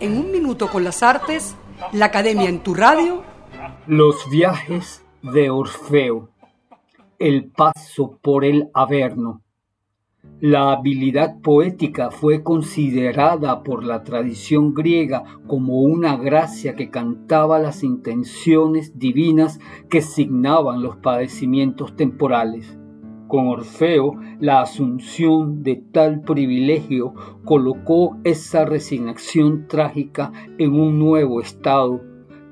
En un minuto con las artes, la Academia en tu radio. Los viajes de Orfeo. El paso por el Averno. La habilidad poética fue considerada por la tradición griega como una gracia que cantaba las intenciones divinas que signaban los padecimientos temporales. Con Orfeo, la asunción de tal privilegio colocó esa resignación trágica en un nuevo estado.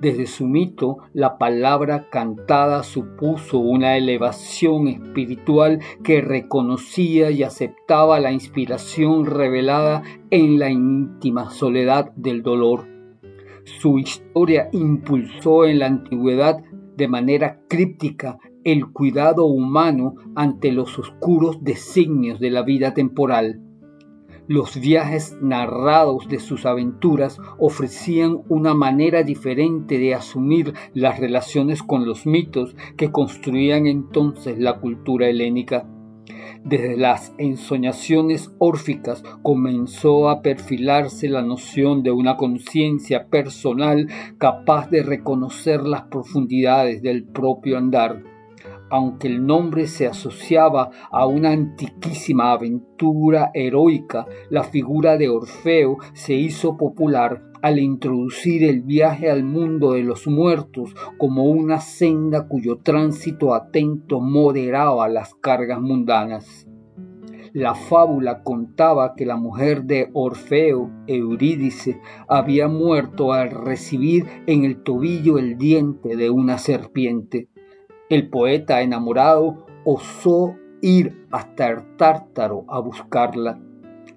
Desde su mito, la palabra cantada supuso una elevación espiritual que reconocía y aceptaba la inspiración revelada en la íntima soledad del dolor. Su historia impulsó en la antigüedad de manera críptica el cuidado humano ante los oscuros designios de la vida temporal. Los viajes narrados de sus aventuras ofrecían una manera diferente de asumir las relaciones con los mitos que construían entonces la cultura helénica. Desde las ensoñaciones órficas comenzó a perfilarse la noción de una conciencia personal capaz de reconocer las profundidades del propio andar aunque el nombre se asociaba a una antiquísima aventura heroica, la figura de Orfeo se hizo popular al introducir el viaje al mundo de los muertos como una senda cuyo tránsito atento moderaba las cargas mundanas. La fábula contaba que la mujer de Orfeo, Eurídice, había muerto al recibir en el tobillo el diente de una serpiente. El poeta enamorado osó ir hasta el Tártaro a buscarla.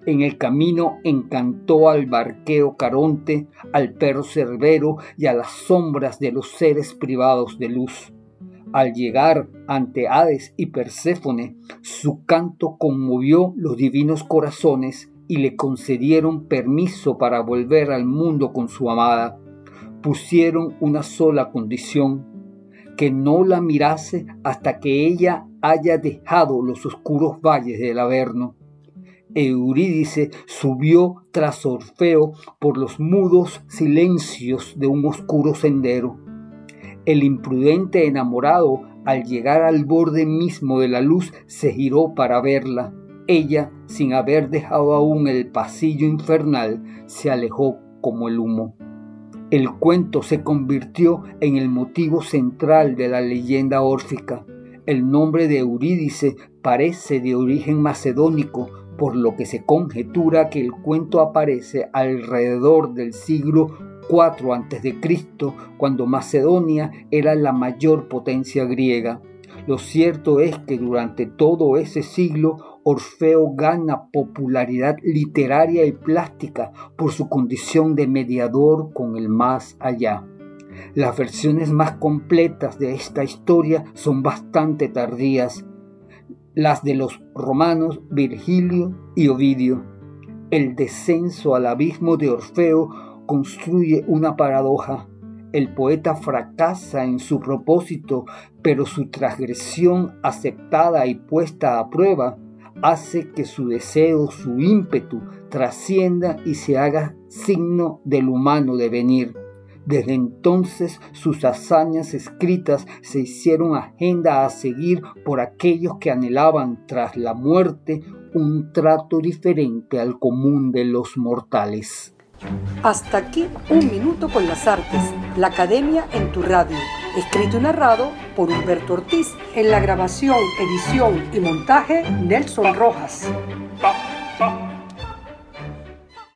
En el camino encantó al barqueo Caronte, al perro Cerbero y a las sombras de los seres privados de luz. Al llegar ante Hades y Perséfone, su canto conmovió los divinos corazones y le concedieron permiso para volver al mundo con su amada. Pusieron una sola condición, que no la mirase hasta que ella haya dejado los oscuros valles del Averno. Eurídice subió tras Orfeo por los mudos silencios de un oscuro sendero. El imprudente enamorado, al llegar al borde mismo de la luz, se giró para verla. Ella, sin haber dejado aún el pasillo infernal, se alejó como el humo. El cuento se convirtió en el motivo central de la leyenda órfica. El nombre de Eurídice parece de origen macedónico, por lo que se conjetura que el cuento aparece alrededor del siglo IV a.C., cuando Macedonia era la mayor potencia griega. Lo cierto es que durante todo ese siglo Orfeo gana popularidad literaria y plástica por su condición de mediador con el más allá. Las versiones más completas de esta historia son bastante tardías, las de los romanos Virgilio y Ovidio. El descenso al abismo de Orfeo construye una paradoja. El poeta fracasa en su propósito, pero su transgresión aceptada y puesta a prueba hace que su deseo, su ímpetu, trascienda y se haga signo del humano devenir. Desde entonces sus hazañas escritas se hicieron agenda a seguir por aquellos que anhelaban tras la muerte un trato diferente al común de los mortales. Hasta aquí un minuto con las artes, la academia en tu radio escrito y narrado por Humberto Ortiz. En la grabación, edición y montaje, Nelson Rojas.